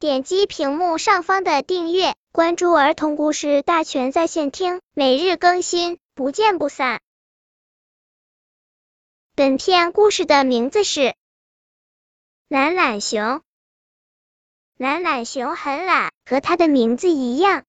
点击屏幕上方的订阅，关注儿童故事大全在线听，每日更新，不见不散。本片故事的名字是《懒懒熊》。懒懒熊很懒，和它的名字一样。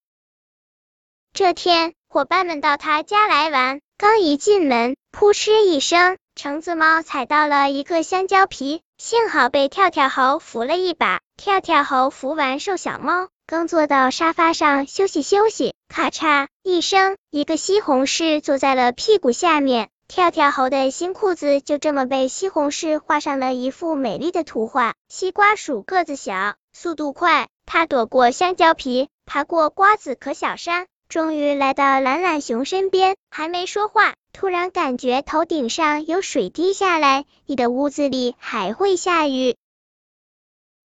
这天，伙伴们到他家来玩，刚一进门，扑哧一声，橙子猫踩到了一个香蕉皮，幸好被跳跳猴扶了一把。跳跳猴扶完瘦小猫，刚坐到沙发上休息休息，咔嚓一声，一个西红柿坐在了屁股下面。跳跳猴的新裤子就这么被西红柿画上了一幅美丽的图画。西瓜鼠个子小，速度快，它躲过香蕉皮，爬过瓜子壳小山。终于来到懒懒熊身边，还没说话，突然感觉头顶上有水滴下来。你的屋子里还会下雨？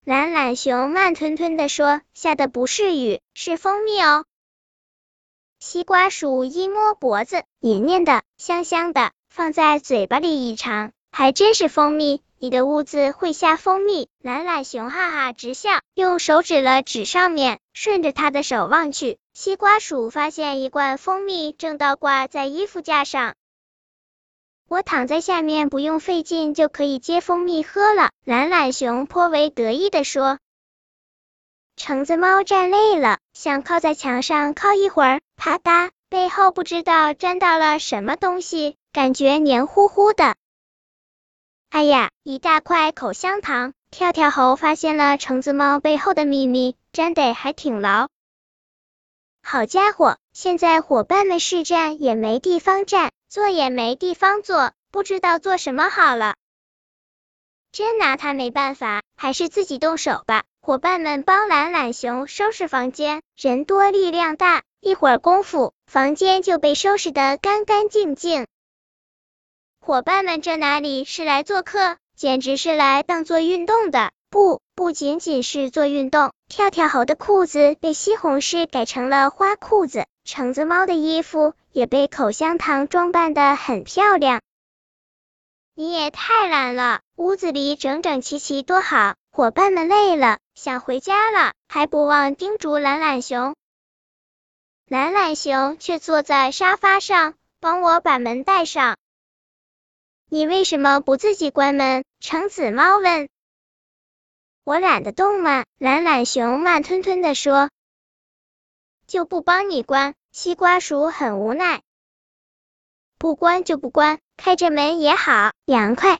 懒懒熊慢吞吞的说：“下的不是雨，是蜂蜜哦。”西瓜鼠一摸脖子，黏黏的，香香的，放在嘴巴里一尝，还真是蜂蜜。你的屋子会下蜂蜜？懒懒熊哈哈直笑，用手指了指上面，顺着他的手望去，西瓜鼠发现一罐蜂蜜正倒挂在衣服架上。我躺在下面，不用费劲就可以接蜂蜜喝了。懒懒熊颇为得意的说。橙子猫站累了，想靠在墙上靠一会儿，啪嗒，背后不知道沾到了什么东西，感觉黏糊糊的。哎呀，一大块口香糖！跳跳猴发现了橙子猫背后的秘密，粘得还挺牢。好家伙，现在伙伴们是站也没地方站，坐也没地方坐，不知道做什么好了。真拿他没办法，还是自己动手吧。伙伴们帮懒懒熊收拾房间，人多力量大，一会儿功夫，房间就被收拾得干干净净。伙伴们，这哪里是来做客，简直是来当做运动的。不，不仅仅是做运动。跳跳猴的裤子被西红柿改成了花裤子，橙子猫的衣服也被口香糖装扮的很漂亮。你也太懒了，屋子里整整齐齐多好。伙伴们累了，想回家了，还不忘叮嘱懒懒熊。懒懒熊却坐在沙发上，帮我把门带上。你为什么不自己关门？橙子猫问。我懒得动嘛，懒懒熊慢吞吞的说。就不帮你关，西瓜鼠很无奈。不关就不关，开着门也好，凉快。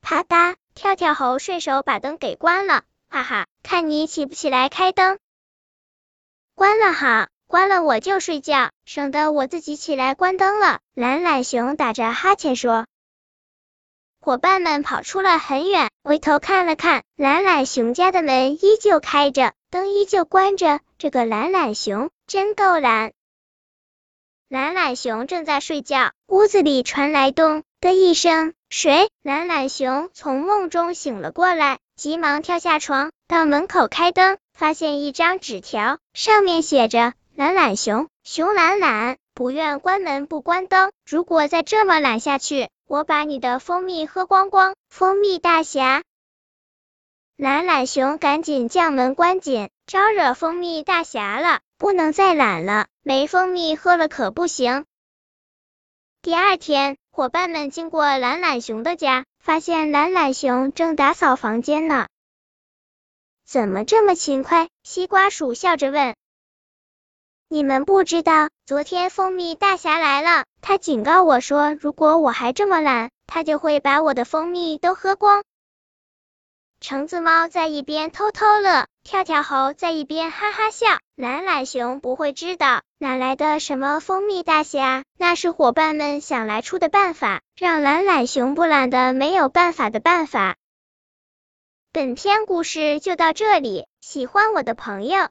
啪嗒，跳跳猴顺手把灯给关了，哈哈，看你起不起来开灯。关了好。关了我就睡觉，省得我自己起来关灯了。懒懒熊打着哈欠说。伙伴们跑出了很远，回头看了看，懒懒熊家的门依旧开着，灯依旧关着。这个懒懒熊真够懒。懒懒熊正在睡觉，屋子里传来咚的一声，谁？懒懒熊从梦中醒了过来，急忙跳下床，到门口开灯，发现一张纸条，上面写着。懒懒熊，熊懒懒，不愿关门不关灯。如果再这么懒下去，我把你的蜂蜜喝光光。蜂蜜大侠，懒懒熊赶紧将门关紧，招惹蜂蜜大侠了，不能再懒了，没蜂蜜喝了可不行。第二天，伙伴们经过懒懒熊的家，发现懒懒熊正打扫房间呢。怎么这么勤快？西瓜鼠笑着问。你们不知道，昨天蜂蜜大侠来了，他警告我说，如果我还这么懒，他就会把我的蜂蜜都喝光。橙子猫在一边偷偷乐，跳跳猴在一边哈哈笑。懒懒熊不会知道，哪来的什么蜂蜜大侠，那是伙伴们想来出的办法，让懒懒熊不懒的没有办法的办法。本篇故事就到这里，喜欢我的朋友